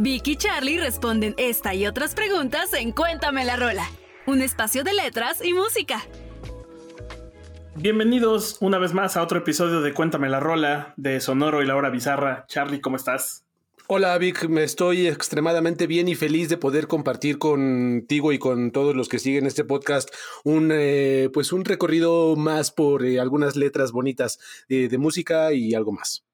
Vicky y Charlie responden esta y otras preguntas en Cuéntame la Rola, un espacio de letras y música. Bienvenidos una vez más a otro episodio de Cuéntame la Rola de Sonoro y la Hora Bizarra. Charlie, ¿cómo estás? Hola Vic, me estoy extremadamente bien y feliz de poder compartir contigo y con todos los que siguen este podcast un eh, pues un recorrido más por eh, algunas letras bonitas de música y algo más.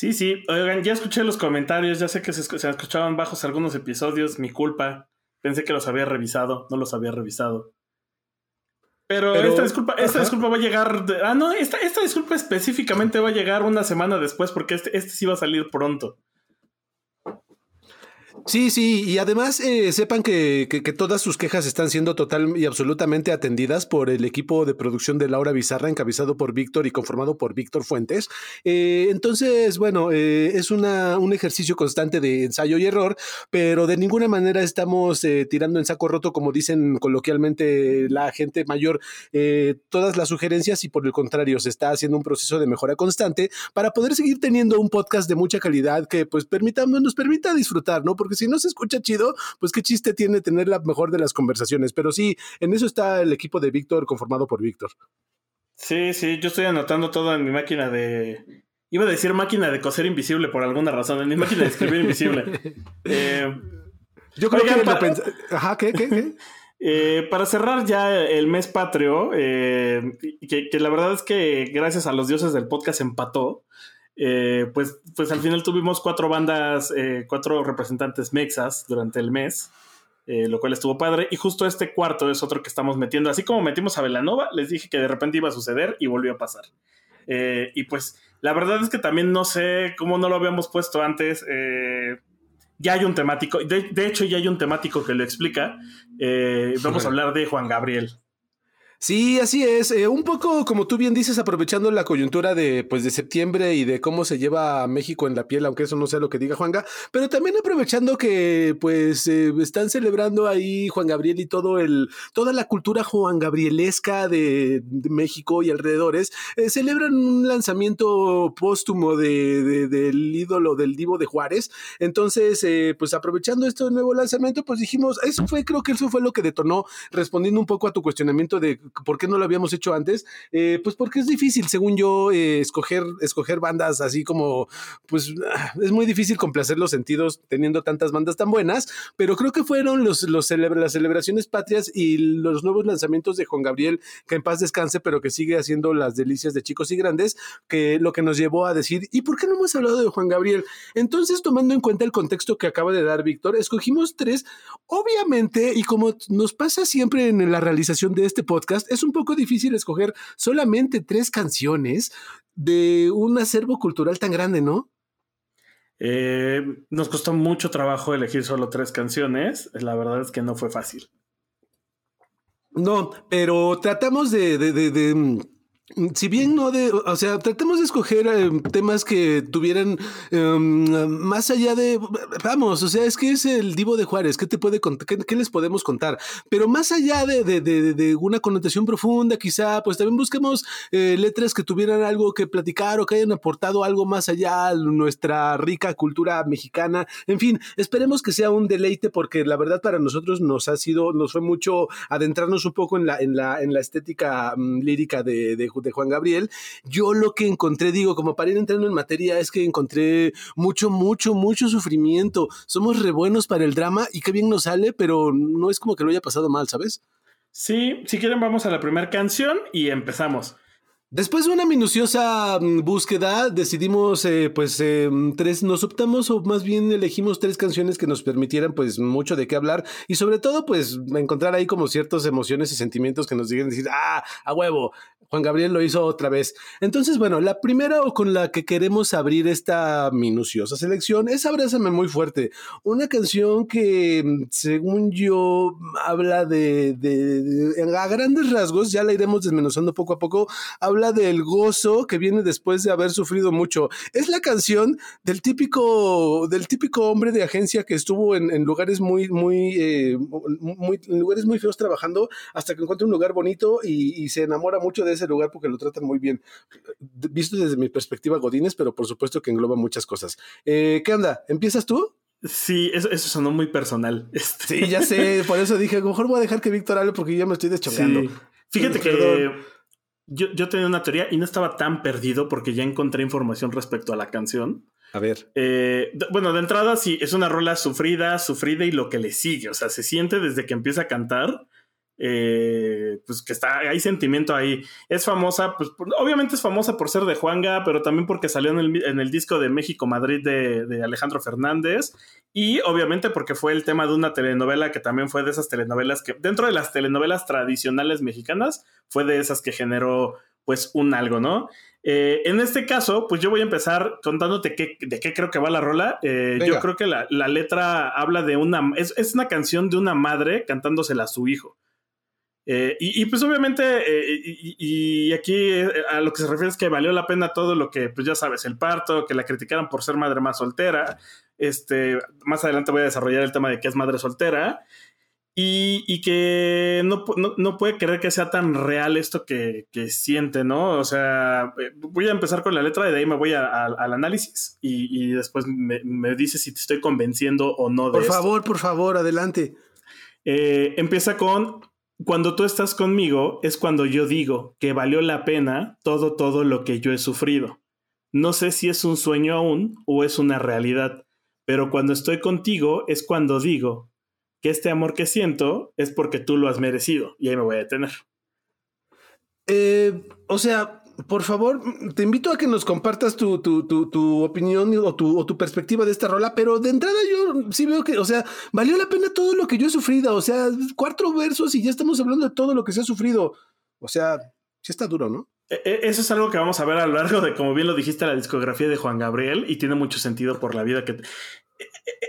Sí, sí, oigan, ya escuché los comentarios, ya sé que se, se escuchaban bajos algunos episodios, mi culpa, pensé que los había revisado, no los había revisado. Pero, esta disculpa, esta disculpa va a llegar. ah, no, esta, esta disculpa específicamente va a llegar una semana después, porque este, este sí va a salir pronto. Sí, sí, y además eh, sepan que, que, todas sus quejas están siendo total y absolutamente atendidas por el equipo de producción de Laura Bizarra, encabezado por Víctor y conformado por Víctor Fuentes. Eh, entonces, bueno, eh, es una, un ejercicio constante de ensayo y error, pero de ninguna manera estamos tirando en saco roto, como dicen coloquialmente la gente mayor, todas las sugerencias y por el contrario, se está haciendo un proceso de mejora constante para poder seguir teniendo un podcast de mucha calidad que pues nos permita disfrutar, ¿no? Porque si no se escucha chido, pues qué chiste tiene tener la mejor de las conversaciones. Pero sí, en eso está el equipo de Víctor conformado por Víctor. Sí, sí, yo estoy anotando todo en mi máquina de. Iba a decir máquina de coser invisible por alguna razón, en mi máquina de escribir invisible. Eh, yo creo que para... Ajá, ¿qué? ¿Qué? Eh, para cerrar ya el mes patrio, eh, que, que, la verdad es que gracias a los dioses del podcast empató. Eh, pues, pues al final tuvimos cuatro bandas, eh, cuatro representantes mexas durante el mes, eh, lo cual estuvo padre. Y justo este cuarto es otro que estamos metiendo. Así como metimos a Velanova, les dije que de repente iba a suceder y volvió a pasar. y pues la verdad es que también no sé cómo no lo habíamos puesto antes. ya hay un temático, de, de, hecho ya hay un temático que lo explica. vamos a hablar de Juan Gabriel. Sí, así es. Eh, un poco, como tú bien dices, aprovechando la coyuntura de, pues, de septiembre y de cómo se lleva México en la piel, aunque eso no sea lo que diga Juanga, pero también aprovechando que, pues, eh, están celebrando ahí Juan Gabriel y todo el, toda la cultura Juan Gabrielesca de, México y alrededores, eh, celebran un lanzamiento póstumo de, del ídolo del divo de Juárez. Entonces, pues, aprovechando este nuevo lanzamiento, pues dijimos, eso fue, creo que eso fue lo que detonó, respondiendo un poco a tu cuestionamiento de ¿por qué no lo habíamos hecho antes? Eh, pues porque es difícil, según yo, eh, escoger, escoger bandas así como, pues ah, es muy difícil complacer los sentidos teniendo tantas bandas tan buenas, pero creo que fueron los, los las celebraciones patrias y los nuevos lanzamientos de Juan Gabriel, que en paz descanse, pero que sigue haciendo las delicias de chicos y grandes, que lo que nos llevó a decir, ¿y por qué no hemos hablado de Juan Gabriel? Entonces, tomando en cuenta el contexto que acaba de dar Víctor, escogimos tres, obviamente, y como nos pasa siempre en la realización de este podcast, es un poco difícil escoger solamente tres canciones de un acervo cultural tan grande, ¿no? Eh, nos costó mucho trabajo elegir solo tres canciones. La verdad es que no fue fácil. No, pero tratamos de si bien no de, o sea, tratemos de escoger eh, temas que tuvieran em, más allá de, vamos, o sea, es que es el Divo de Juárez, ¿qué te puede qué, les podemos contar? Pero más allá de, de, de, una connotación profunda, quizá, pues también busquemos eh, letras que tuvieran algo que platicar o que hayan aportado algo más allá a nuestra rica cultura mexicana. En fin, esperemos que sea un deleite porque la verdad para nosotros nos ha sido, nos fue mucho adentrarnos un poco en la, en la, en la estética mm, lírica de, de de Juan Gabriel. Yo lo que encontré, digo, como para ir entrando en materia, es que encontré mucho, mucho, mucho sufrimiento. Somos re buenos para el drama y qué bien nos sale, pero no es como que lo haya pasado mal, ¿sabes? Sí, si quieren vamos a la primera canción y empezamos. Después de una minuciosa mm, búsqueda, decidimos, eh, pues, eh, tres, nos optamos o más bien elegimos tres canciones que nos permitieran, pues, mucho de qué hablar y sobre todo, pues, encontrar ahí como ciertas emociones y sentimientos que nos digan decir, ah, a huevo, Juan Gabriel lo hizo otra vez. Entonces, bueno, la primera o con la que queremos abrir esta minuciosa selección es Abrázame muy fuerte, una canción que, mm, según yo, habla de, de, a grandes rasgos, ya la iremos desmenuzando poco a poco, habla del gozo que viene después de haber sufrido mucho. Es la canción del típico, del típico hombre de agencia que estuvo en, lugares muy, muy, eh, muy, lugares muy feos trabajando hasta que encuentra un lugar bonito y, y se enamora mucho de ese lugar porque lo tratan muy bien. Visto desde mi perspectiva Godines, pero por supuesto que engloba muchas cosas. Eh, ¿Qué onda? ¿Empiezas tú? Sí, eso, eso sonó muy personal. Este. Sí, ya sé, por eso dije, mejor voy a dejar que Víctor hable porque ya me estoy deschongando. Fíjate que yo, yo, tenía una teoría y no estaba tan perdido porque ya encontré información respecto a la canción. A ver. Eh, bueno, de entrada sí, es una rola sufrida, sufrida y lo que le sigue. O sea, se siente desde que empieza a cantar eh, pues que está, hay sentimiento ahí. Es famosa, pues obviamente es famosa por ser de Juanga, pero también porque salió en el, en el disco de México Madrid de, de, Alejandro Fernández y obviamente porque fue el tema de una telenovela que también fue de esas telenovelas que dentro de las telenovelas tradicionales mexicanas fue de esas que generó pues un algo, ¿no? Eh, en este caso, pues yo voy a empezar contándote qué, de qué creo que va la rola. Eh, yo creo que la, la, letra habla de una, es, es, una canción de una madre cantándosela a su hijo. Eh, y, pues obviamente, eh, y, aquí eh, a lo que se refiere es que valió la pena todo lo que, pues ya sabes, el parto, que la criticaran por ser madre más soltera. Este, más adelante voy a desarrollar el tema de que es madre soltera. Y, que no, no, puede creer que sea tan real esto que, que, siente, ¿no? O sea, voy a empezar con la letra y de ahí me voy al análisis y, después me, me dice si te estoy convenciendo o no de Por favor, por favor, adelante. empieza con cuando tú estás conmigo es cuando yo digo que valió la pena todo, todo lo que yo he sufrido. No sé si es un sueño aún o es una realidad, pero cuando estoy contigo es cuando digo que este amor que siento es porque tú lo has merecido y ahí me voy a detener. Eh, o sea, por favor, te invito a que nos compartas tu, opinión o tu, perspectiva de esta rola, pero de entrada yo sí veo que, o sea, valió la pena todo lo que yo he sufrido, o sea, cuatro versos y ya estamos hablando de todo lo que se ha sufrido. O sea, sí está duro, ¿no? E, e, eso es algo que vamos a ver a lo largo de, como bien lo dijiste, la discografía de Juan Gabriel y tiene mucho sentido por la vida que...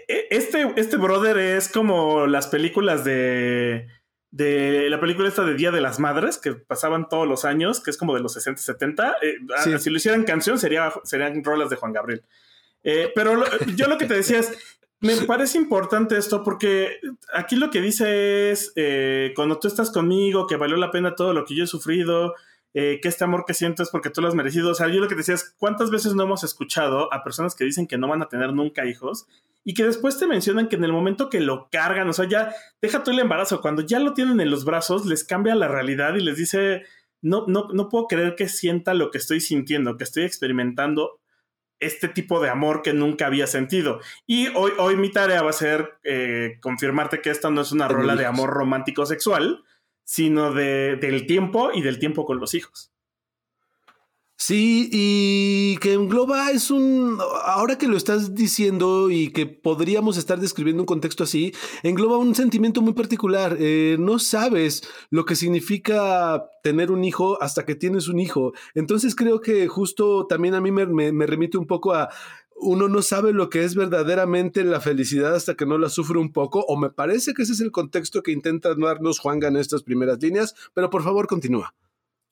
E, este, este brother es como las películas de de la película esta de Día de las Madres, que pasaban todos los años, que es como de los 60, 70. Eh, Si lo hicieran canción, sería, serían rolas de Juan Gabriel. Eh, pero yo lo que te decía es, me parece importante esto porque aquí lo que dice es, eh, cuando tú estás conmigo, que valió la pena todo lo que yo he sufrido, que este amor que siento es porque tú lo has merecido. O sea, yo lo que decía es, ¿cuántas veces no hemos escuchado a personas que dicen que no van a tener nunca hijos y que después te mencionan que en el momento que lo cargan, o sea, ya deja todo el embarazo, cuando ya lo tienen en los brazos, les cambia la realidad y les dice, no, no, no puedo creer que sienta lo que estoy sintiendo, que estoy experimentando este tipo de amor que nunca había sentido. Y hoy, hoy mi tarea va a ser eh, confirmarte que esta no es una rola de amor romántico sexual, sino de, del tiempo y del tiempo con los hijos. Sí, y que engloba es un, ahora que lo estás diciendo y que podríamos estar describiendo un contexto así, engloba un sentimiento muy particular. Eh, no sabes lo que significa tener un hijo hasta que tienes un hijo. Entonces creo que justo también a mí me, me, remite un poco a, uno no sabe lo que es verdaderamente la felicidad hasta que no la sufre un poco, o me parece que ese es el contexto que intenta darnos Juanga en estas primeras líneas, pero por favor continúa.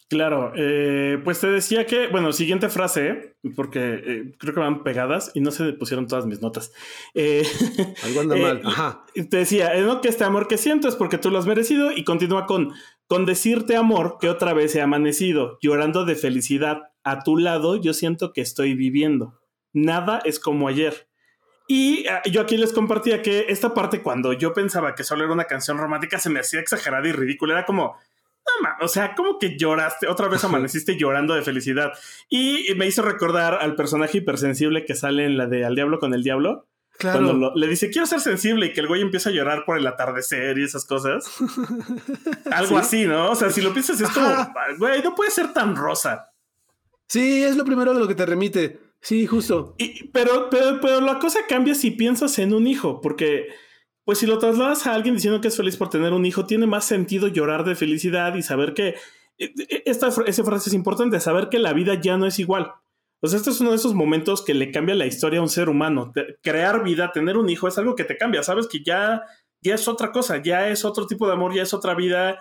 Claro, eh, pues te decía que, bueno, siguiente frase, porque eh, creo que van pegadas y no se pusieron todas mis notas. Eh, Algo anda mal, ajá. Te decía, no que este amor que siento es porque tú lo has merecido y continúa con, con decirte amor que otra vez he amanecido, llorando de felicidad. A tu lado yo siento que estoy viviendo. Nada es como ayer. Y ah, yo aquí les compartía que esta parte, cuando yo pensaba que solo era una canción romántica, se me hacía exagerada y ridícula. Era como, o sea, como que lloraste, otra vez amaneciste llorando de felicidad. Y me hizo recordar al personaje hipersensible que sale en la de Al Diablo con el Diablo. Claro. Cuando le dice, quiero ser sensible y que el güey empieza a llorar por el atardecer y esas cosas. Algo así, ¿no? O sea, si lo piensas es como, güey, no puede ser tan rosa. Sí, es lo primero de lo que te remite. Sí, justo. Y, pero, pero, pero la cosa cambia si piensas en un hijo, porque pues si lo trasladas a alguien diciendo que es feliz por tener un hijo, tiene más sentido llorar de felicidad y saber que e, e, esta esa frase es importante, saber que la vida ya no es igual. Sea, este es uno de esos momentos que le cambia la historia a un ser humano. crear vida, tener un hijo es algo que te cambia. Sabes que ya, ya es otra cosa, ya es otro tipo de amor, ya es otra vida.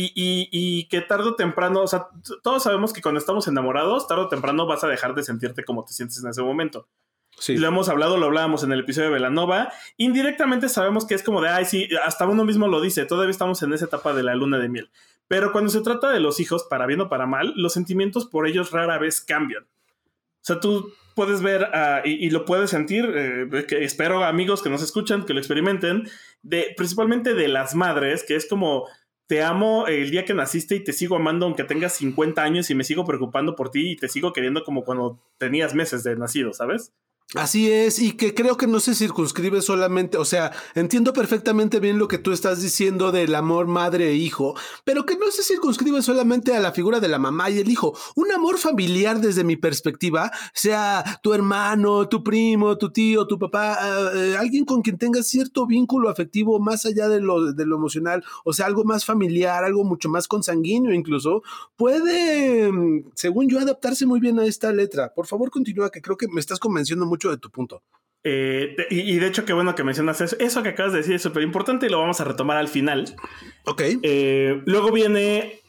Y, y, que tarde o temprano, o sea, todos sabemos que cuando estamos enamorados, tarde o temprano vas a dejar de sentirte como te sientes en ese momento. Lo hemos hablado, lo hablábamos en el episodio de Velanova. Indirectamente sabemos que es como de, ay, sí, hasta uno mismo lo dice, todavía estamos en esa etapa de la luna de miel. Pero cuando se trata de los hijos, para bien o para mal, los sentimientos por ellos rara vez cambian. O sea, tú puedes ver ah, y, lo puedes sentir, eh, que espero amigos que nos escuchan, que lo experimenten, de, principalmente de las madres, que es como, te amo el día que naciste y te sigo amando aunque tengas 50 años y me sigo preocupando por ti y te sigo queriendo como cuando tenías meses de nacido, ¿sabes? Así es, y que creo que no se circunscribe solamente, o sea, entiendo perfectamente bien lo que tú estás diciendo del amor madre e hijo, pero que no se circunscribe solamente a la figura de la mamá y el hijo. Un amor familiar desde mi perspectiva, sea tu hermano, tu primo, tu tío, tu papá, eh, alguien con quien tengas cierto vínculo afectivo más allá de lo, de lo emocional, o sea, algo más familiar, algo mucho más consanguíneo incluso, puede, mm, según yo, adaptarse muy bien a esta letra. Por favor, continúa, que creo que me estás convenciendo mucho de tu punto. Eh, y, de hecho, qué bueno que mencionas eso. Eso que acabas de decir es súper importante y lo vamos a retomar al final. Ok. Eh, luego viene,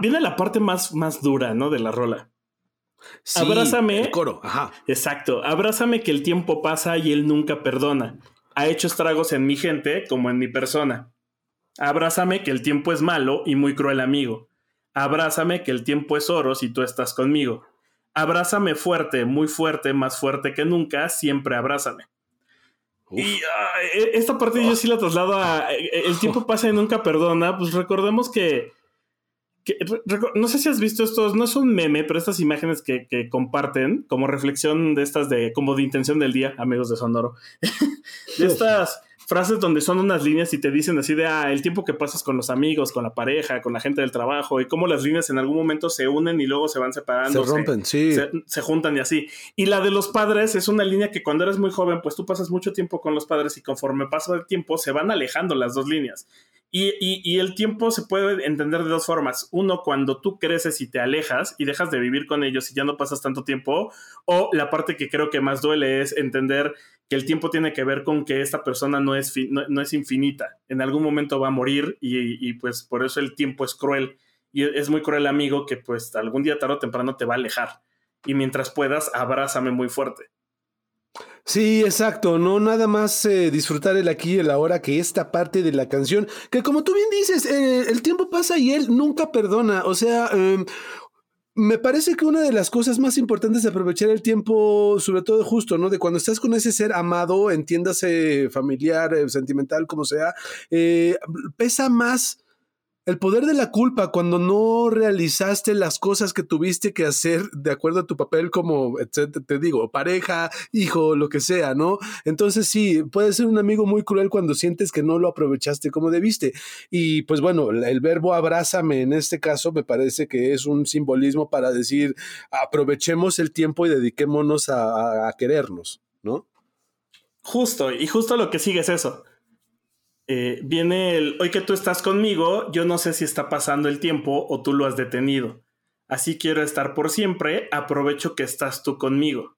viene la parte más, más dura, ¿no? De la rola. abrázame. El coro, ajá. Exacto. Abrázame que el tiempo pasa y él nunca perdona. Ha hecho estragos en mi gente como en mi persona. Abrázame que el tiempo es malo y muy cruel amigo. Abrázame que el tiempo es oro si tú estás conmigo. Abrázame fuerte, muy fuerte, más fuerte que nunca, siempre abrázame. Y ah, e, esta parte yo sí la traslado a e, e, el tiempo pasa y nunca perdona, pues recordemos que, no sé si has visto estos, no es un meme, pero estas imágenes que, que, comparten como reflexión de estas de como de intención del día, amigos de Sonoro, de estas frases donde son unas líneas y te dicen así de, ah, el tiempo que pasas con los amigos, con la pareja, con la gente del trabajo, y cómo las líneas en algún momento se unen y luego se van separando. Se rompen, sí. Se, juntan y así. Y la de los padres es una línea que cuando eres muy joven, pues tú pasas mucho tiempo con los padres y conforme pasa el tiempo se van alejando las dos líneas. Y, y, el tiempo se puede entender de dos formas. Uno, cuando tú creces y te alejas y dejas de vivir con ellos y ya no pasas tanto tiempo. O la parte que creo que más duele es entender que el tiempo tiene que ver con que esta persona no es, no, es infinita. En algún momento va a morir y, pues por eso el tiempo es cruel. Y es muy cruel, amigo, que pues algún día tarde o temprano te va a alejar. Y mientras puedas, abrázame muy fuerte. Sí, exacto, no nada más eh, disfrutar el aquí y el ahora que esta parte de la canción, que como tú bien dices, eh, el tiempo pasa y él nunca perdona, o sea, em, me parece que una de las cosas más importantes es aprovechar el tiempo, sobre todo justo, ¿no? De cuando estás con ese ser amado, entiéndase familiar, eh, sentimental, como sea, pesa más el poder de la culpa cuando no realizaste las cosas que tuviste que hacer de acuerdo a tu papel como, te digo, pareja, hijo, lo que sea, ¿no? Entonces sí, puede ser un amigo muy cruel cuando sientes que no lo aprovechaste como debiste. Y pues bueno, el verbo abrázame en este caso me parece que es un simbolismo para decir, aprovechemos el tiempo y dediquémonos a, a querernos, ¿no? Justo, y justo lo que sigue es eso eh, viene el, hoy que tú estás conmigo, yo no sé si está pasando el tiempo o tú lo has detenido. Así quiero estar por siempre, aprovecho que estás tú conmigo.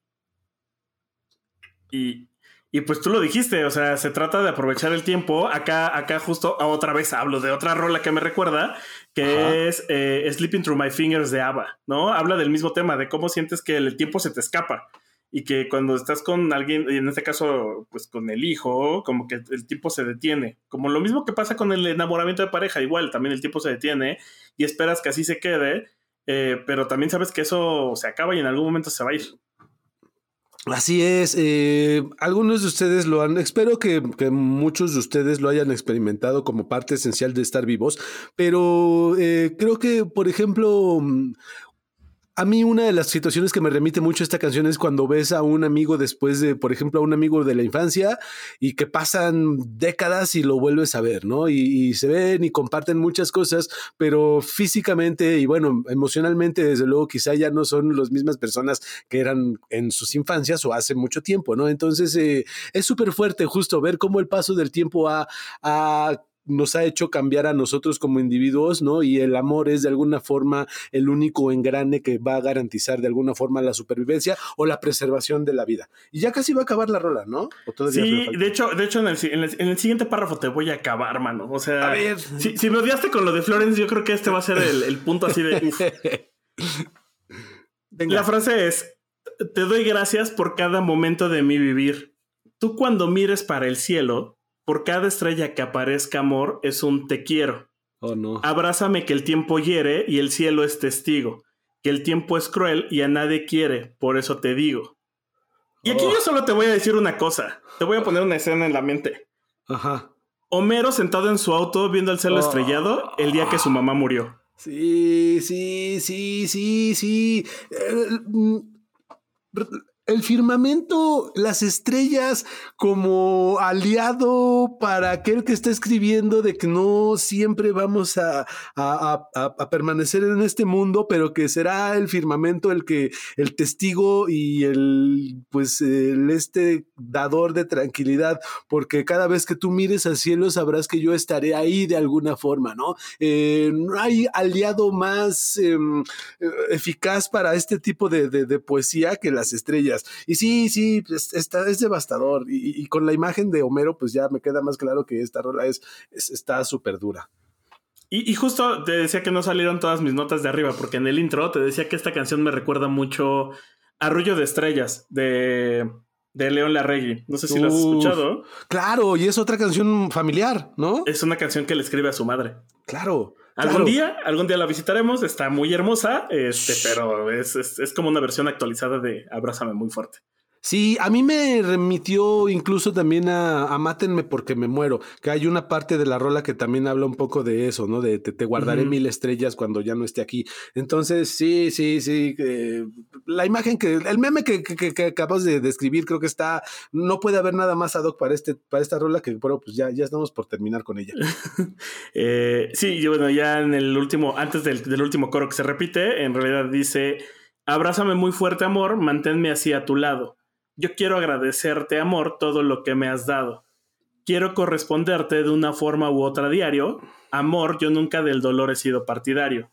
Y, y pues tú lo dijiste, o sea, se trata de aprovechar el tiempo. Acá, acá justo otra vez hablo de otra rola que me recuerda, que es eh, Sleeping Through My Fingers de ABBA, ¿no? Habla del mismo tema, de cómo sientes que el tiempo se te escapa y que cuando estás con alguien, y en este caso, pues con el hijo, como que el tiempo se detiene. Como lo mismo que pasa con el enamoramiento de pareja, igual, también el tiempo se detiene y esperas que así se quede, eh, pero también sabes que eso se acaba y en algún momento se va a ir. Así es, eh, algunos de ustedes lo han, espero que, que, muchos de ustedes lo hayan experimentado como parte esencial de estar vivos, pero eh, creo que, por ejemplo, a mí una de las situaciones que me remite mucho esta canción es cuando ves a un amigo después de, por ejemplo, a un amigo de la infancia y que pasan décadas y lo vuelves a ver, ¿no? Y, se ven y comparten muchas cosas, pero físicamente y bueno, emocionalmente, desde luego, quizá ya no son las mismas personas que eran en sus infancias o hace mucho tiempo, ¿no? Entonces eh, es súper fuerte justo ver cómo el paso del tiempo ha, ha nos ha hecho cambiar a nosotros como individuos, ¿no? Y el amor es de alguna forma el único engrane que va a garantizar de alguna forma la supervivencia o la preservación de la vida. Y ya casi va a acabar la rola, ¿no? Sí, de hecho, de hecho en el, siguiente párrafo te voy a acabar, mano. O sea, Si, me odiaste con lo de Florence, yo creo que este va a ser el, punto así de... La frase es, te doy gracias por cada momento de mi vivir. Tú cuando mires para el cielo, por cada estrella que aparezca amor es un te quiero. Oh, no. Abrázame que el tiempo hiere y el cielo es testigo. Que el tiempo es cruel y a nadie quiere, por eso te digo. Y aquí oh. yo solo te voy a decir una cosa. Te voy a poner una escena en la mente. Ajá. Homero sentado en su auto viendo el cielo oh. estrellado el día que su mamá murió. Sí, sí, sí, sí, sí. Eh, mm, el firmamento, las estrellas como aliado para aquel que está escribiendo de que no siempre vamos a, permanecer en este mundo, pero que será el firmamento el que el testigo y el pues el este dador de tranquilidad, porque cada vez que tú mires al cielo sabrás que yo estaré ahí de alguna forma, ¿no? Eh, no hay aliado más em, eficaz para este tipo de poesía que las estrellas. Y sí, sí, pues, está, es devastador. Y, con la imagen de Homero, pues ya me queda más claro que esta rola es, está súper dura. Y, justo te decía que no salieron todas mis notas de arriba, porque en el intro te decía que esta canción me recuerda mucho Arrullo de Estrellas, de, de León Larregui. No sé si lo has escuchado. Claro, y es otra canción familiar, ¿no? Es una canción que le escribe a su madre. Claro. Algún día, algún día la visitaremos, está muy hermosa, este, pero es, es, como una versión actualizada de Abrázame muy fuerte. Sí, a mí me remitió incluso también a, Mátenme porque me muero, que hay una parte de la rola que también habla un poco de eso, ¿no? De te, guardaré mil estrellas cuando ya no esté aquí. Entonces, sí, sí, sí. la imagen que, el meme que, que, acabas de describir, creo que está, no puede haber nada más ad hoc para, este, para esta rola que, bueno, pues ya, ya estamos por terminar con ella. eh, sí, bueno, ya en el último, antes del, del último coro que se repite, en realidad dice, abrázame muy fuerte amor, manténme así a tu lado yo quiero agradecerte, amor, todo lo que me has dado. Quiero corresponderte de una forma u otra diario. Amor, yo nunca del dolor he sido partidario.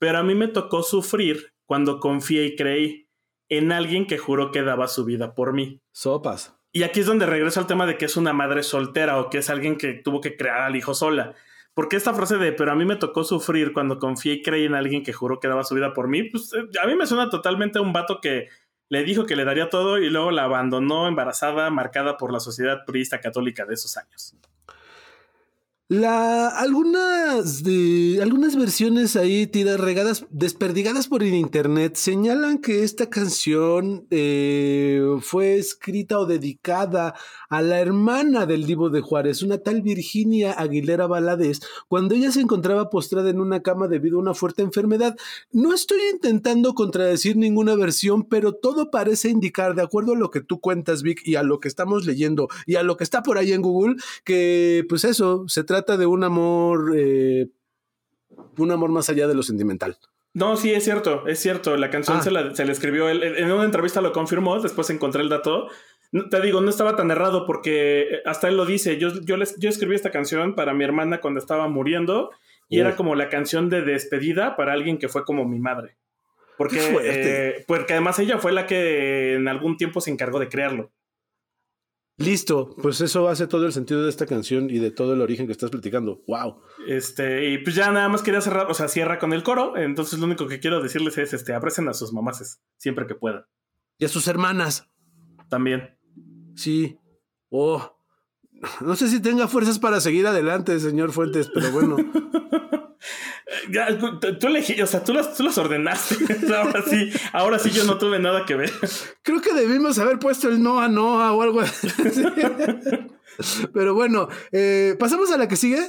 Pero a mí me tocó sufrir cuando confié y creí en alguien que juró que daba su vida por mí. Sopas. Y aquí es donde regreso al tema de que es una madre soltera o que es alguien que tuvo que crear al hijo sola. Porque esta frase de, pero a mí me tocó sufrir cuando confié y creí en alguien que juró que daba su vida por mí, pues eh, a mí me suena totalmente a un vato que le dijo que le daría todo y luego la abandonó embarazada, marcada por la sociedad purista católica de esos años. La, algunas, algunas versiones ahí tiras regadas, desperdigadas por el internet, señalan que esta canción eh, fue escrita o dedicada a la hermana del Divo de Juárez, una tal Virginia Aguilera Valadez, cuando ella se encontraba postrada en una cama debido a una fuerte enfermedad. No estoy intentando contradecir ninguna versión, pero todo parece indicar, de acuerdo a lo que tú cuentas, Vic, y a lo que estamos leyendo, y a lo que está por ahí en Google, que pues eso, se trata trata de un amor, eh, un amor más allá de lo sentimental. No, sí, es cierto, es cierto. La canción ah. se, la, se, le escribió, él, en una entrevista lo confirmó, después encontré el dato. Te digo, no estaba tan errado porque hasta él lo dice. Yo, yo, les, yo escribí esta canción para mi hermana cuando estaba muriendo y era como la canción de despedida para alguien que fue como mi madre. Porque, eh, porque además ella fue la que en algún tiempo se encargó de crearlo. Listo, pues eso hace todo el sentido de esta canción y de todo el origen que estás platicando. Wow. Este, y pues ya nada más quería cerrar, o sea, cierra con el coro. Entonces lo único que quiero decirles es este, aprecien a sus mamases siempre que puedan. Y a sus hermanas. También. Sí. Oh. No sé si tenga fuerzas para seguir adelante, señor Fuentes, pero bueno. Ya, tú elegí, o sea, tú las, tú las ordenaste. ahora sí, ahora sí yo no tuve nada que ver. Creo que debimos haber puesto el Noah Noah o algo así. Pero bueno, eh, pasamos a la que sigue.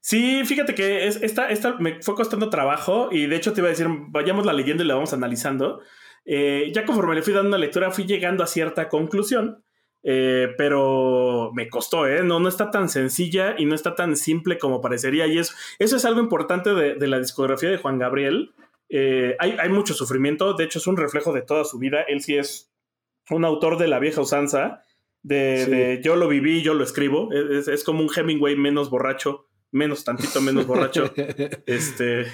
Sí, fíjate que es, esta, esta me fue costando trabajo y de hecho te iba a decir, vayamos la leyendo y la vamos analizando. Eh, ya conforme le fui dando una lectura, fui llegando a cierta conclusión, eh, pero me costó, ¿eh? No, no está tan sencilla y no está tan simple como parecería. Y eso, eso es algo importante de, de la discografía de Juan Gabriel. Eh, hay, hay, mucho sufrimiento, de hecho es un reflejo de toda su vida. Él sí es un autor de la vieja usanza, de, sí. de yo lo viví, yo lo escribo. Es, es como un Hemingway menos borracho menos, tantito menos borracho, este,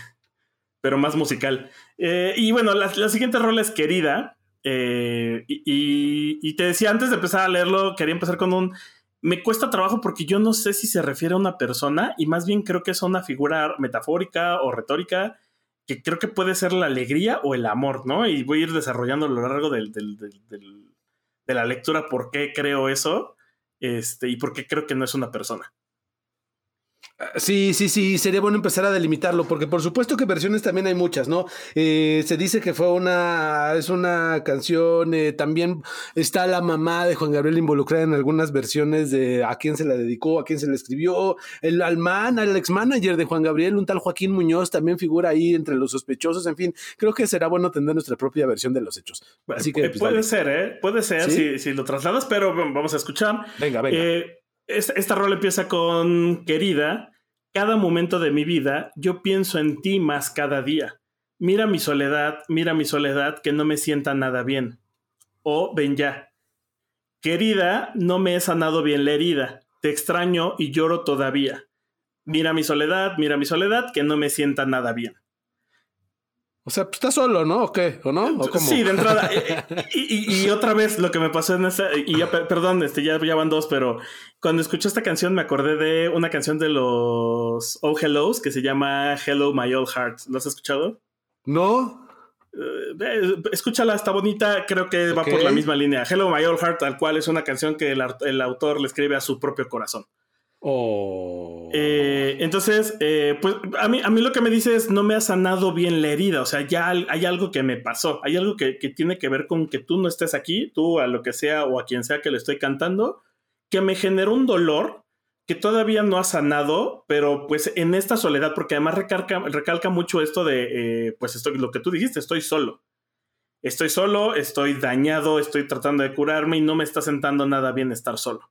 pero más musical. Eh, y bueno, la, la, siguiente rola es Querida, eh, y, y, te decía, antes de empezar a leerlo, quería empezar con un... Me cuesta trabajo porque yo no sé si se refiere a una persona y más bien creo que es una figura metafórica o retórica que creo que puede ser la alegría o el amor, ¿no? Y voy a ir desarrollando a lo largo del, del, del, de la lectura por qué creo eso este, y por qué creo que no es una persona. Sí, sí, sí, sería bueno empezar a delimitarlo, porque por supuesto que versiones también hay muchas, ¿no? Eh, se dice que fue una, es una canción, eh, también está la mamá de Juan Gabriel involucrada en algunas versiones de a quién se la dedicó, a quién se la escribió, el alman, el ex manager de Juan Gabriel, un tal Joaquín Muñoz, también figura ahí entre los sospechosos, en fin, creo que será bueno tener nuestra propia versión de los hechos. Así que, pues, puede dale. ser, ¿eh? Puede ser ¿Sí? si, si, lo trasladas, pero vamos a escuchar. Venga, venga. Eh, esta, rola empieza con Querida. Cada momento de mi vida yo pienso en ti más cada día. Mira mi soledad, mira mi soledad que no me sienta nada bien. O ven ya. Querida, no me he sanado bien la herida. Te extraño y lloro todavía. Mira mi soledad, mira mi soledad que no me sienta nada bien. O sea, pues está solo, ¿no? ¿O qué? ¿O no? ¿O cómo? Sí, de entrada. y, y, y, otra vez lo que me pasó en esa. Y ya, perdón, este, ya, ya van dos, pero cuando escuché esta canción me acordé de una canción de los Oh Hellos que se llama Hello My Old Heart. ¿Lo has escuchado? No. Uh, escúchala, está bonita. Creo que va por la misma línea. Hello My Old Heart, tal cual es una canción que el, el autor le escribe a su propio corazón. Oh. Eh, entonces, eh, pues a mí, a mí lo que me dice es no me ha sanado bien la herida, o sea, ya hay algo que me pasó, hay algo que, que, tiene que ver con que tú no estés aquí, tú a lo que sea o a quien sea que le estoy cantando, que me generó un dolor que todavía no ha sanado, pero pues en esta soledad, porque además recalca, mucho esto de, eh, pues lo que tú dijiste, estoy solo. Estoy solo, estoy dañado, estoy tratando de curarme y no me está sentando nada bien estar solo.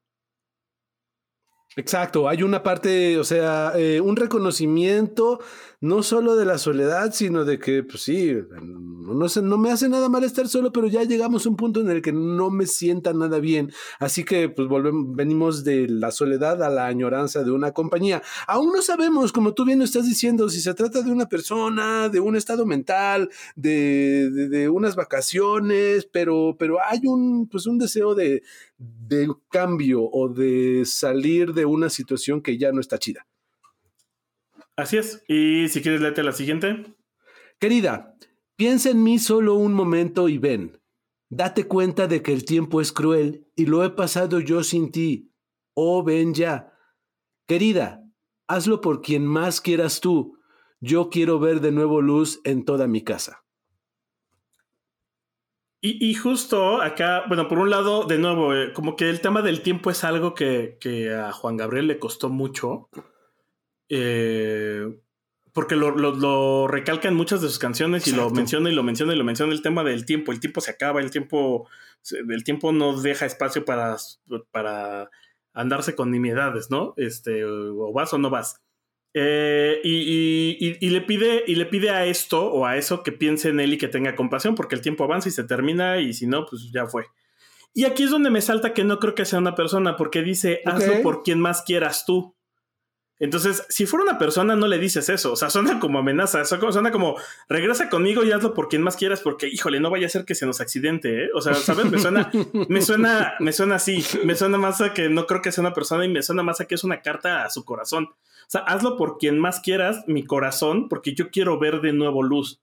Exacto, hay una parte, o sea, eh, un reconocimiento no solo de la soledad, sino de que, pues sí, no, sé, no me hace nada mal estar solo, pero ya llegamos a un punto en el que no me sienta nada bien. Así que, pues volvemos, venimos de la soledad a la añoranza de una compañía. Aún no sabemos, como tú bien lo estás diciendo, si se trata de una persona, de un estado mental, de, de, unas vacaciones, pero, pero hay un, pues un deseo de, de cambio o de salir de una situación que ya no está chida. Así es. Y si quieres, léete la siguiente. Querida, piensa en mí solo un momento y ven. Date cuenta de que el tiempo es cruel y lo he pasado yo sin ti. Oh, ven ya. Querida, hazlo por quien más quieras tú. Yo quiero ver de nuevo luz en toda mi casa. Y, y, justo acá, bueno, por un lado, de nuevo, eh, como que el tema del tiempo es algo que, que a Juan Gabriel le costó mucho. Eh, porque lo, lo, lo, recalca en muchas de sus canciones Exacto. y lo menciona y lo menciona y lo menciona el tema del tiempo. El tiempo se acaba, el tiempo, el tiempo no deja espacio para, para andarse con nimiedades, ¿no? Este, o vas o no vas. Eh, y, y, y, le pide, y le pide a esto o a eso que piense en él y que tenga compasión, porque el tiempo avanza y se termina, y si no, pues ya fue. Y aquí es donde me salta que no creo que sea una persona, porque dice, okay. hazlo por quien más quieras tú. Entonces, si fuera una persona, no le dices eso. O sea, suena como amenaza. Suena como, regresa conmigo y hazlo por quien más quieras, porque, híjole, no vaya a ser que se nos accidente, ¿eh? O sea, ¿sabes? Me suena, me suena, me suena así. Me suena más a que no creo que sea una persona y me suena más a que es una carta a su corazón. O sea, hazlo por quien más quieras, mi corazón, porque yo quiero ver de nuevo luz.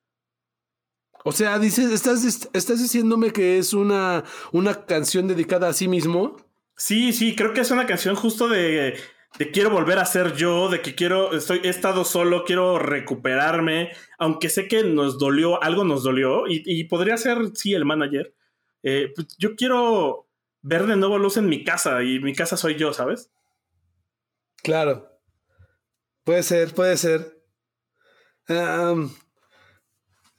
O sea, dices, estás, estás diciéndome que es una, una canción dedicada a sí mismo. Sí, sí, creo que es una canción justo de de quiero volver a ser yo, de que quiero, estoy, he estado solo, quiero recuperarme, aunque sé que nos dolió, algo nos dolió, y, podría ser, sí, el manager, eh, pues, yo quiero ver de nuevo luz en mi casa y mi casa soy yo, ¿sabes? Claro. Puede ser, puede ser.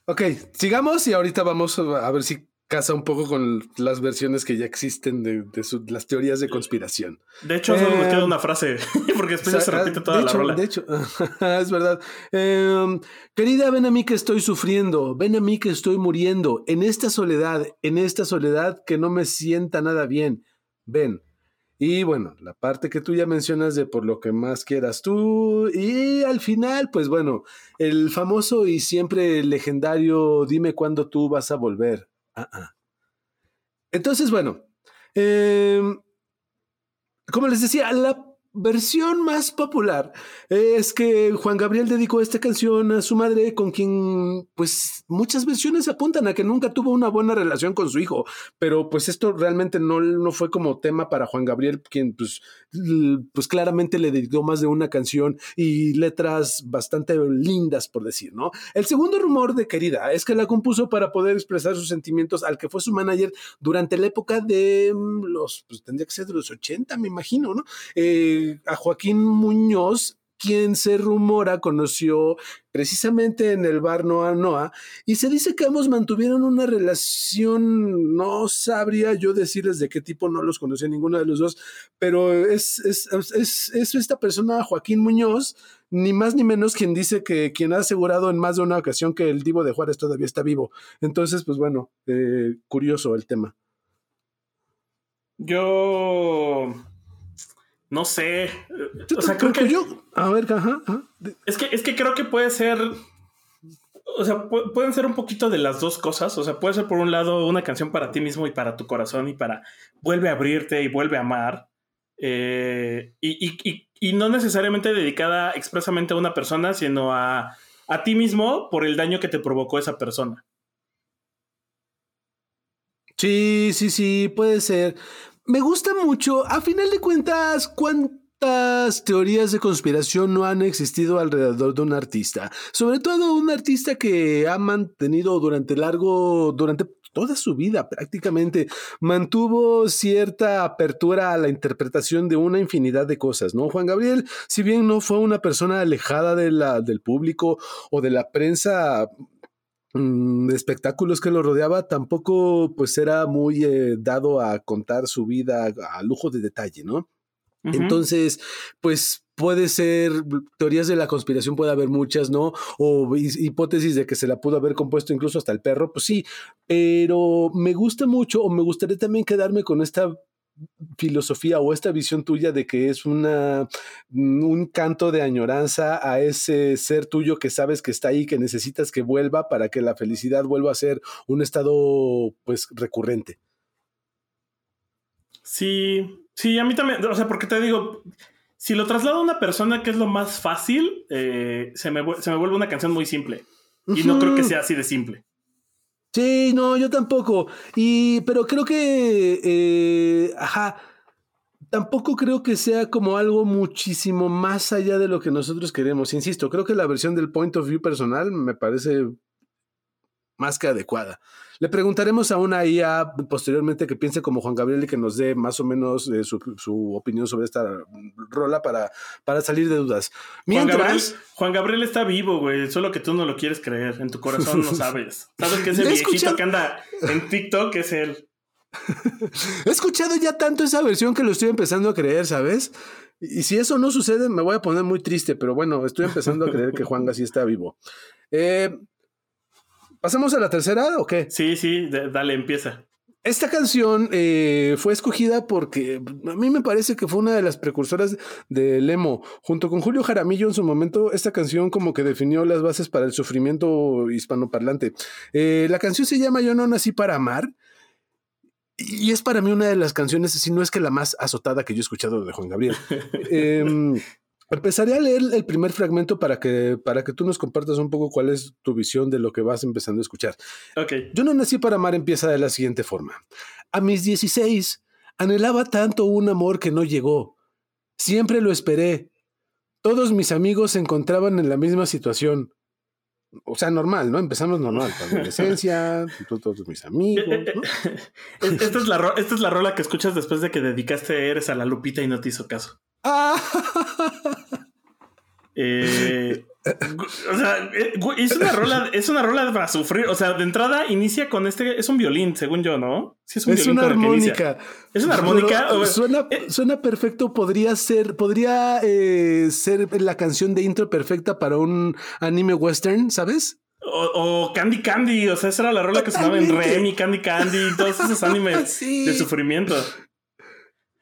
ok, sigamos y ahorita vamos a ver si casa un poco con las versiones que ya existen de, las teorías de conspiración. De hecho, solo me queda una frase, porque después se repite toda la rola. De hecho, es verdad. Em, querida, ven a mí que estoy sufriendo, ven a mí que estoy muriendo, en esta soledad, en esta soledad que no me sienta nada bien. Ven. Y bueno, la parte que tú ya mencionas de por lo que más quieras tú. Y al final, pues bueno, el famoso y siempre legendario dime cuándo tú vas a volver. Ah, ah. Entonces, bueno, em, como les decía, la versión más popular es que Juan Gabriel dedicó esta canción a su madre, con quien, pues, muchas versiones apuntan a que nunca tuvo una buena relación con su hijo, pero pues esto realmente no, no fue como tema para Juan Gabriel, quien, pues, pues claramente le dedicó más de una canción y letras bastante lindas, por decir, ¿no? El segundo rumor de Querida es que la compuso para poder expresar sus sentimientos al que fue su manager durante la época de mm, los, pues tendría que ser de los 80, me imagino, ¿no? Eh, a Joaquín Muñoz, quien se rumora conoció precisamente en el bar Noa Noa, y se dice que ambos mantuvieron una relación, no sabría yo decirles de qué tipo, no los conocía ninguno de los dos, pero es, es, es, esta persona, Joaquín Muñoz, ni más ni menos quien dice que quien ha asegurado en más de una ocasión que el Divo de Juárez todavía está vivo. Entonces, pues bueno, eh, curioso el tema. Yo no sé. O sea, creo que. Yo, a ver, ajá, Es, que, es que creo que puede ser. O sea, pueden ser un poquito de las dos cosas. O sea, puede ser por un lado una canción para ti mismo y para tu corazón y para vuelve a abrirte y vuelve a amar. Eh, y, no necesariamente dedicada expresamente a una persona, sino a, a ti mismo por el daño que te provocó esa persona. Sí, sí, sí, puede ser me gusta mucho. A final de cuentas, ¿cuántas teorías de conspiración no han existido alrededor de un artista? Sobre todo un artista que ha mantenido durante largo, durante toda su vida prácticamente, mantuvo cierta apertura a la interpretación de una infinidad de cosas, ¿no? Juan Gabriel, si bien no fue una persona alejada del público o de la prensa Mm, espectáculos que lo rodeaba, tampoco pues era muy eh, dado a contar su vida a lujo de detalle, ¿no? Entonces, pues puede ser, teorías de la conspiración puede haber muchas, ¿no? O hipótesis de que se la pudo haber compuesto incluso hasta el perro, pues sí, pero me gusta mucho o me gustaría también quedarme con esta filosofía o esta visión tuya de que es una, un canto de añoranza a ese ser tuyo que sabes que está ahí, que necesitas que vuelva para que la felicidad vuelva a ser un estado pues recurrente. Sí, sí, a mí también, o sea, porque te digo, si lo traslado a una persona que es lo más fácil, eh, se, me, se, me, vuelve una canción muy simple. Y no creo que sea así de simple. Sí, no, yo tampoco. Y, pero creo que, eh, ajá, tampoco creo que sea como algo muchísimo más allá de lo que nosotros queremos. Insisto, creo que la versión del point of view personal me parece más que adecuada. Le preguntaremos a una IA posteriormente que piense como Juan Gabriel y que nos dé más o menos eh, su, opinión sobre esta rola para, para salir de dudas. Mientras... Juan Gabriel, está vivo, güey, solo que tú no lo quieres creer, en tu corazón no sabes. Sabes que ese viejito que anda en TikTok es él. He escuchado ya tanto esa versión que lo estoy empezando a creer, ¿sabes? Y si eso no sucede, me voy a poner muy triste, pero bueno, estoy empezando a creer que Juan sí está vivo. Eh, ¿Pasamos a la tercera o qué? Sí, sí, dale, empieza. Esta canción eh, fue escogida porque a mí me parece que fue una de las precursoras del emo. Junto con Julio Jaramillo en su momento, esta canción como que definió las bases para el sufrimiento hispanoparlante. Eh, la canción se llama Yo no nací para amar. Y es para mí una de las canciones, si no es que la más azotada que yo he escuchado de Juan Gabriel. eh, Empezaré a leer el primer fragmento para que, para que tú nos compartas un poco cuál es tu visión de lo que vas empezando a escuchar. Okay. Yo no nací para amar empieza de la siguiente forma. A mis 16 anhelaba tanto un amor que no llegó. Siempre lo esperé. Todos mis amigos se encontraban en la misma situación. O sea, normal, ¿no? Empezamos normal, la adolescencia, todos mis amigos. ¿no? esta, es la esta es la rola que escuchas después de que dedicaste Eres a la Lupita y no te hizo caso. Ah. Eh, o sea, eh, es una rola, es una rola para sufrir. O sea, de entrada inicia con este, es un violín, según yo, ¿no? Sí, es, un es una armónica. Es una armónica. suena, eh, suena, perfecto. Podría ser, podría ser la canción de intro perfecta para un anime western, ¿sabes? O, Candy Candy, o sea, esa era la rola que sonaba en Remy, Candy Candy, todos esos animes de sufrimiento.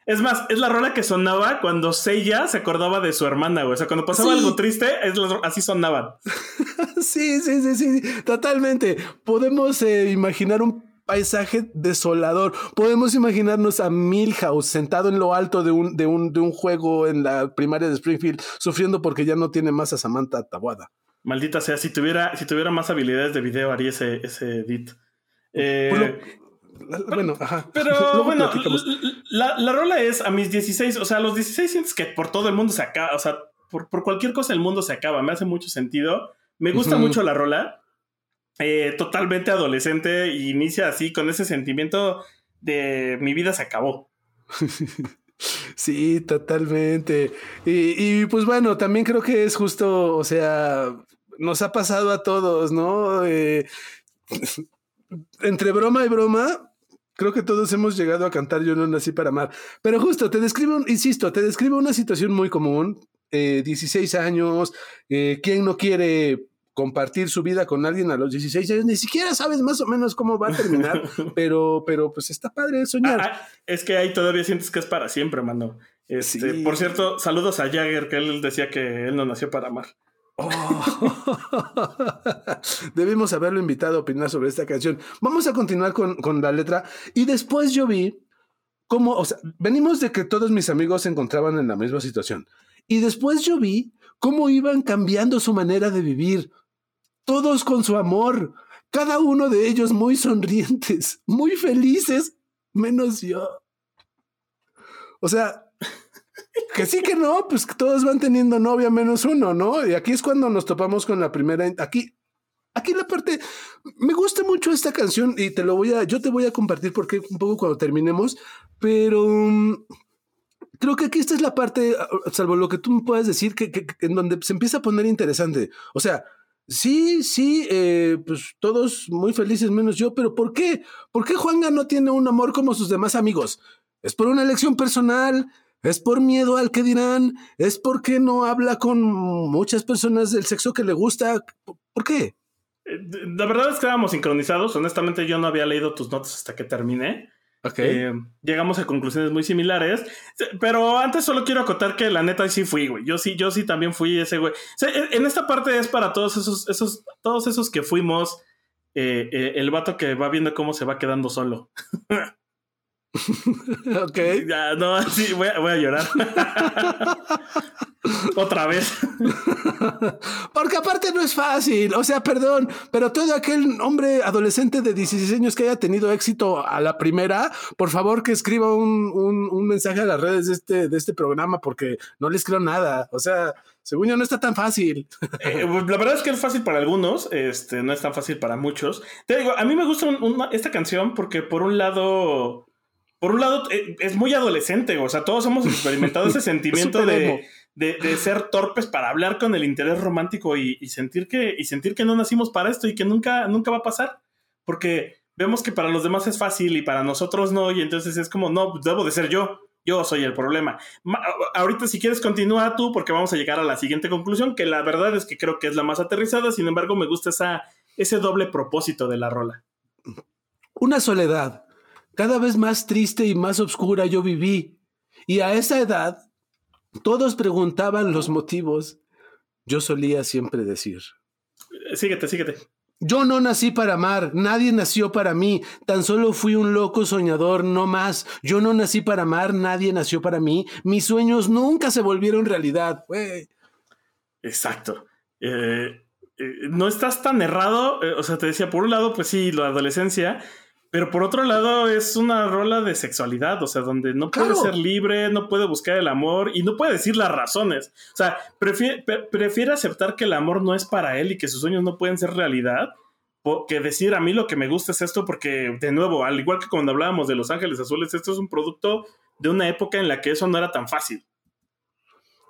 Es más, es la rola que sonaba cuando Seiya se acordaba de su hermana, güey. O sea, cuando pasaba algo triste, es así sonaban. sí, sí, sí, sí, totalmente. Podemos eh, imaginar un paisaje desolador. Podemos imaginarnos a Milhouse sentado en lo alto de un, de un, de un juego en la primaria de Springfield, sufriendo porque ya no tiene más a Samantha Tabuada. Maldita sea, si tuviera, si tuviera más habilidades de video, haría ese, ese edit. Eh, bueno, ajá. Pero bueno, la, la, rola es a mis 16, o sea, a los 16 sientes que por todo el mundo se acaba, o sea, por, por cualquier cosa el mundo se acaba, me hace mucho sentido. Me gusta mucho la rola, eh, totalmente adolescente, y inicia así con ese sentimiento de mi vida se acabó. Sí, totalmente. Y, y, pues bueno, también creo que es justo, o sea, nos ha pasado a todos, ¿no? Eh, entre broma y broma, creo que todos hemos llegado a cantar Yo no nací para amar. Pero justo, te describo, insisto, te describo una situación muy común. 16 eh, años, eh, ¿quién no quiere compartir su vida con alguien a los 16 años? Ni siquiera sabes más o menos cómo va a terminar, pero, pero pues está padre soñar. Ah, ah, es que ahí todavía sientes que es para siempre, mano. Este, Por cierto, saludos a Jagger, que él decía que él no nació para amar. Oh. Debimos haberlo invitado a opinar sobre esta canción. Vamos a continuar con, con, la letra. Y después yo vi cómo, o sea, venimos de que todos mis amigos se encontraban en la misma situación. Y después yo vi cómo iban cambiando su manera de vivir. Todos con su amor. Cada uno de ellos muy sonrientes, muy felices, menos yo. O sea, que sí que no, pues todos van teniendo novia menos uno, ¿no? Y aquí es cuando nos topamos con la primera. Aquí, aquí la parte. Me gusta mucho esta canción y te lo voy a. Yo te voy a compartir porque un poco cuando terminemos, pero. Mm, creo que aquí esta es la parte, salvo lo que tú me puedas decir, que, en donde se empieza a poner interesante. O sea, Sí, sí, eh, pues todos muy felices menos yo, pero ¿por qué? ¿Por qué Juanga no tiene un amor como sus demás amigos? ¿Es por una elección personal? ¿Es por miedo al que dirán? ¿Es porque no habla con muchas personas del sexo que le gusta? ¿Por qué? Eh, la verdad es que estábamos sincronizados. Honestamente, yo no había leído tus notas hasta que terminé. Eh, llegamos a conclusiones muy similares. Pero antes solo quiero acotar que la neta sí fui, güey. Yo sí, yo sí también fui ese güey. en esta parte es para todos esos, esos, todos esos que fuimos. Eh, el vato que va viendo cómo se va quedando solo. ok. Ya, no, sí, voy a, llorar. Otra vez. Porque aparte no es fácil. O sea, perdón, pero todo aquel hombre adolescente de 16 años que haya tenido éxito a la primera, por favor que escriba un, un, mensaje a las redes de este, de este programa porque no les creo nada. O sea, según yo no está tan fácil. Eh, pues, la verdad es que es fácil para algunos, este, no es tan fácil para muchos. Te digo, a mí me gusta esta canción porque por un lado por un lado, eh, es muy adolescente, o sea, todos hemos experimentado ese sentimiento de, de, ser torpes para hablar con el interés romántico y, sentir que, y sentir que no nacimos para esto y que nunca, nunca va a pasar, porque vemos que para los demás es fácil y para nosotros no, y entonces es como, no, debo de ser yo, yo soy el problema. ahorita si quieres continúa tú porque vamos a llegar a la siguiente conclusión, que la verdad es que creo que es la más aterrizada, sin embargo me gusta esa, ese doble propósito de la rola. Una soledad cada vez más triste y más oscura yo viví, y a esa edad todos preguntaban los motivos. Yo solía siempre decir. Síguete, síguete. Yo no nací para amar, nadie nació para mí, tan solo fui un loco soñador, no más. Yo no nací para amar, nadie nació para mí, mis sueños nunca se volvieron realidad. Exacto. Eh, eh, no estás tan errado, eh, o sea, te decía, por un lado, pues sí, la adolescencia, Pero por otro lado, es una rola de sexualidad, o sea, donde no puede ser libre, no puede buscar el amor y no puede decir las razones. O sea, prefiere, prefiere aceptar que el amor no es para él y que sus sueños no pueden ser realidad que decir a mí lo que me gusta es esto, porque de nuevo, al igual que cuando hablábamos de Los Ángeles Azules, esto es un producto de una época en la que eso no era tan fácil.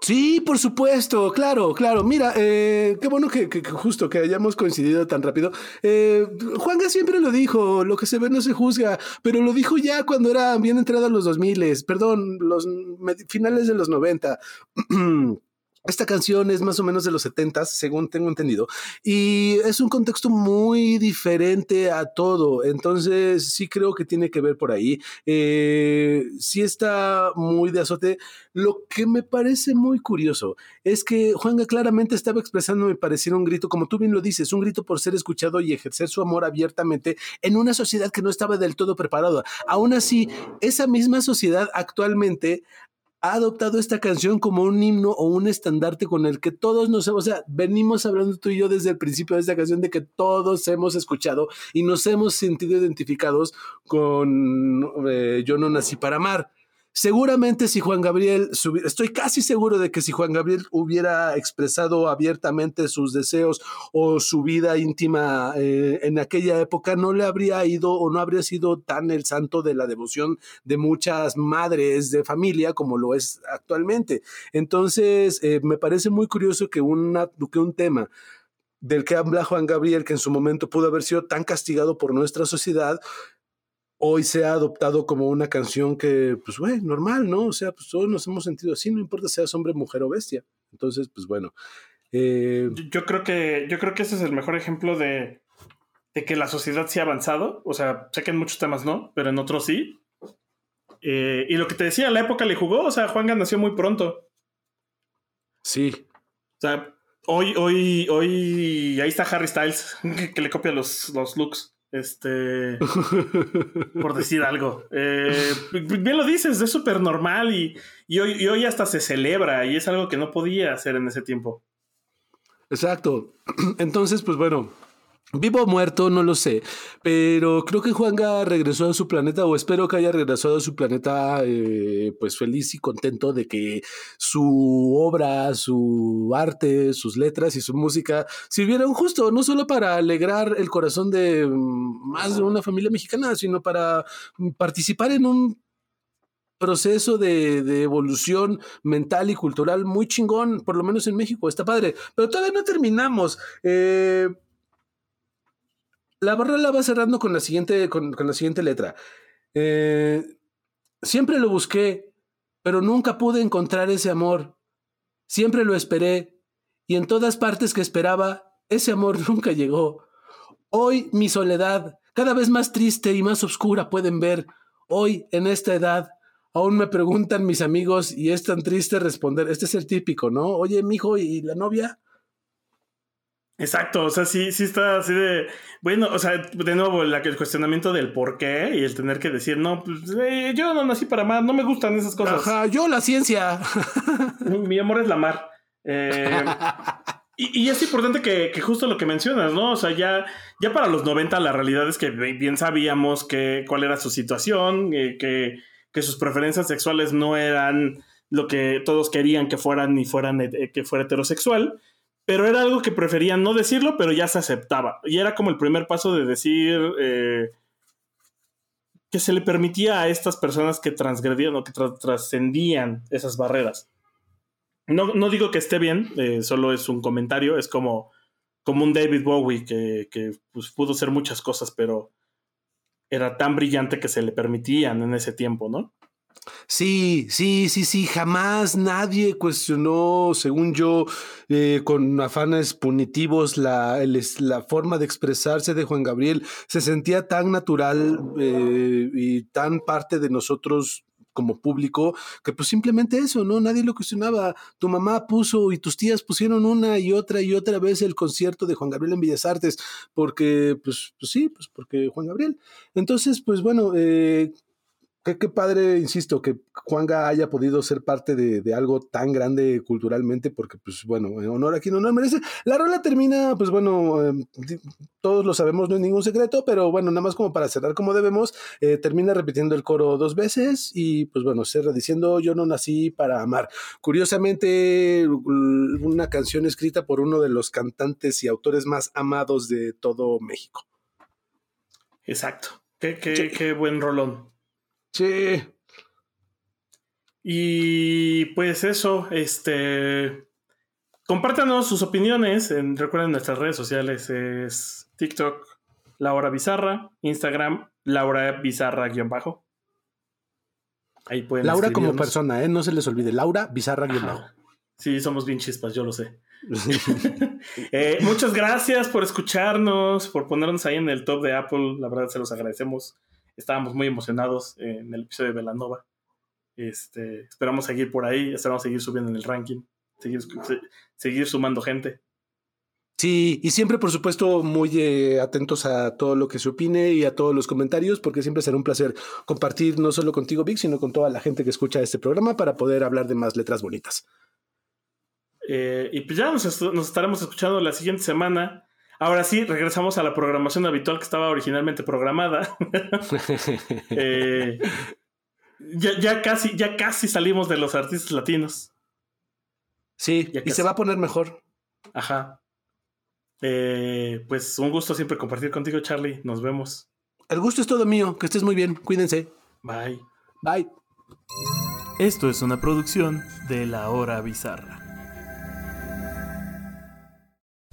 Sí, por supuesto, claro, claro. Mira, eh, qué bueno que, justo que hayamos coincidido tan rápido. Eh, Juanga siempre lo dijo, lo que se ve no se juzga, pero lo dijo ya cuando era bien entrado a los 2000, perdón, los finales de los 90. Esta canción es más o menos de los 70, según tengo entendido, y es un contexto muy diferente a todo, entonces sí creo que tiene que ver por ahí. Eh, sí está muy de azote. Lo que me parece muy curioso es que Juanga claramente estaba expresando, me pareciera un grito, como tú bien lo dices, un grito por ser escuchado y ejercer su amor abiertamente en una sociedad que no estaba del todo preparada. Aún así, esa misma sociedad actualmente ha adoptado esta canción como un himno o un estandarte con el que todos nos, o sea, venimos hablando tú y yo desde el principio de esta canción de que todos hemos escuchado y nos hemos sentido identificados con eh, Yo no nací para amar. Seguramente si Juan Gabriel, estoy casi seguro de que si Juan Gabriel hubiera expresado abiertamente sus deseos o su vida íntima eh, en aquella época, no le habría ido o no habría sido tan el santo de la devoción de muchas madres de familia como lo es actualmente. Entonces, eh, me parece muy curioso que, que un tema del que habla Juan Gabriel, que en su momento pudo haber sido tan castigado por nuestra sociedad, hoy se ha adoptado como una canción que, pues, güey, normal, ¿no? O sea, pues todos nos hemos sentido así, no importa si seas hombre, mujer o bestia. Entonces, pues bueno. Eh, yo creo que, yo creo que ese es el mejor ejemplo de, que la sociedad sí ha avanzado. O sea, sé que en muchos temas no, pero en otros sí. Eh, y lo que te decía, la época le jugó, o sea, Juanga nació muy pronto. Sí. O sea, hoy, hoy, hoy, ahí está Harry Styles, que, le copia los, los looks. Este, por decir algo. Eh, bien lo dices, es súper normal y, hoy, hoy hasta se celebra y es algo que no podía hacer en ese tiempo. Exacto. Entonces, pues bueno, Vivo o muerto, no lo sé, pero creo que Juanga regresó a su planeta, o espero que haya regresado a su planeta, eh, pues feliz y contento de que su obra, su arte, sus letras y su música sirvieron justo, no solo para alegrar el corazón de mm, más de una familia mexicana, sino para mm, participar en un proceso de, evolución mental y cultural muy chingón, por lo menos en México, está padre. Pero todavía no terminamos. Eh, la barra la va cerrando con la siguiente, con, la siguiente letra. Eh, siempre lo busqué, pero nunca pude encontrar ese amor. Siempre lo esperé, y en todas partes que esperaba, ese amor nunca llegó. Hoy mi soledad, cada vez más triste y más oscura pueden ver. Hoy, en esta edad, aún me preguntan mis amigos y es tan triste responder. Este es el típico, ¿no? Oye, mijo, ¿y la novia? Exacto, o sea, sí, sí está así de, bueno, o sea, de nuevo, el cuestionamiento del por qué y el tener que decir, no, pues eh, yo no nací para más, no me gustan esas cosas. Ajá, yo la ciencia. Mi amor es la mar. Eh, y, es importante que, justo lo que mencionas, ¿no? O sea, ya, ya para los 90 la realidad es que bien sabíamos que, cuál era su situación, eh, que, que sus preferencias sexuales no eran lo que todos querían que fueran ni fueran que fuera heterosexual pero era algo que preferían no decirlo, pero ya se aceptaba. Y era como el primer paso de decir eh, que se le permitía a estas personas que transgredían o que trascendían esas barreras. No, no, digo que esté bien, eh, solo es un comentario, es como, como un David Bowie que, que pues, pudo hacer muchas cosas, pero era tan brillante que se le permitían en ese tiempo, ¿no? Sí, sí, sí, sí, jamás nadie cuestionó, según yo, eh, con afanes punitivos, la, la, forma de expresarse de Juan Gabriel. Se sentía tan natural eh, y tan parte de nosotros como público, que pues simplemente eso, ¿no? Nadie lo cuestionaba. Tu mamá puso y tus tías pusieron una y otra y otra vez el concierto de Juan Gabriel en Bellas Artes, porque, pues, pues sí, pues porque Juan Gabriel. Entonces, pues bueno, eh, qué, qué, padre, insisto, que Juanga haya podido ser parte de, de, algo tan grande culturalmente, porque, pues bueno, honor a quien honor merece. La rola termina, pues bueno, eh, todos lo sabemos, no es ningún secreto, pero bueno, nada más como para cerrar como debemos, eh, termina repitiendo el coro dos veces y, pues bueno, cierra diciendo: Yo no nací para amar. Curiosamente, una canción escrita por uno de los cantantes y autores más amados de todo México. Exacto. Qué, qué, sí. qué buen rolón. Sí. Y pues eso, este. Compártanos sus opiniones. En, recuerden nuestras redes sociales: es TikTok, Laura Bizarra, Instagram, Laura Bizarra-bajo. Ahí pueden Laura como persona, ¿eh? No se les olvide. Laura Bizarra-bajo. Sí, somos bien chispas, yo lo sé. eh, muchas gracias por escucharnos, por ponernos ahí en el top de Apple. La verdad, se los agradecemos estábamos muy emocionados en el episodio de Velanova. Este, esperamos seguir por ahí, esperamos seguir subiendo en el ranking, seguir, seguir sumando gente. Sí, y siempre, por supuesto, muy eh, atentos a todo lo que se opine y a todos los comentarios, porque siempre será un placer compartir no solo contigo, Vic, sino con toda la gente que escucha este programa para poder hablar de más letras bonitas. Eh, y pues ya nos, nos estaremos escuchando la siguiente semana. Ahora sí, regresamos a la programación habitual que estaba originalmente programada. eh, ya, ya, casi, ya casi salimos de los artistas latinos. Sí, y se va a poner mejor. Ajá. Eh, pues un gusto siempre compartir contigo, Charlie. Nos vemos. El gusto es todo mío. Que estés muy bien. Cuídense. Bye. Bye. Esto es una producción de La Hora Bizarra.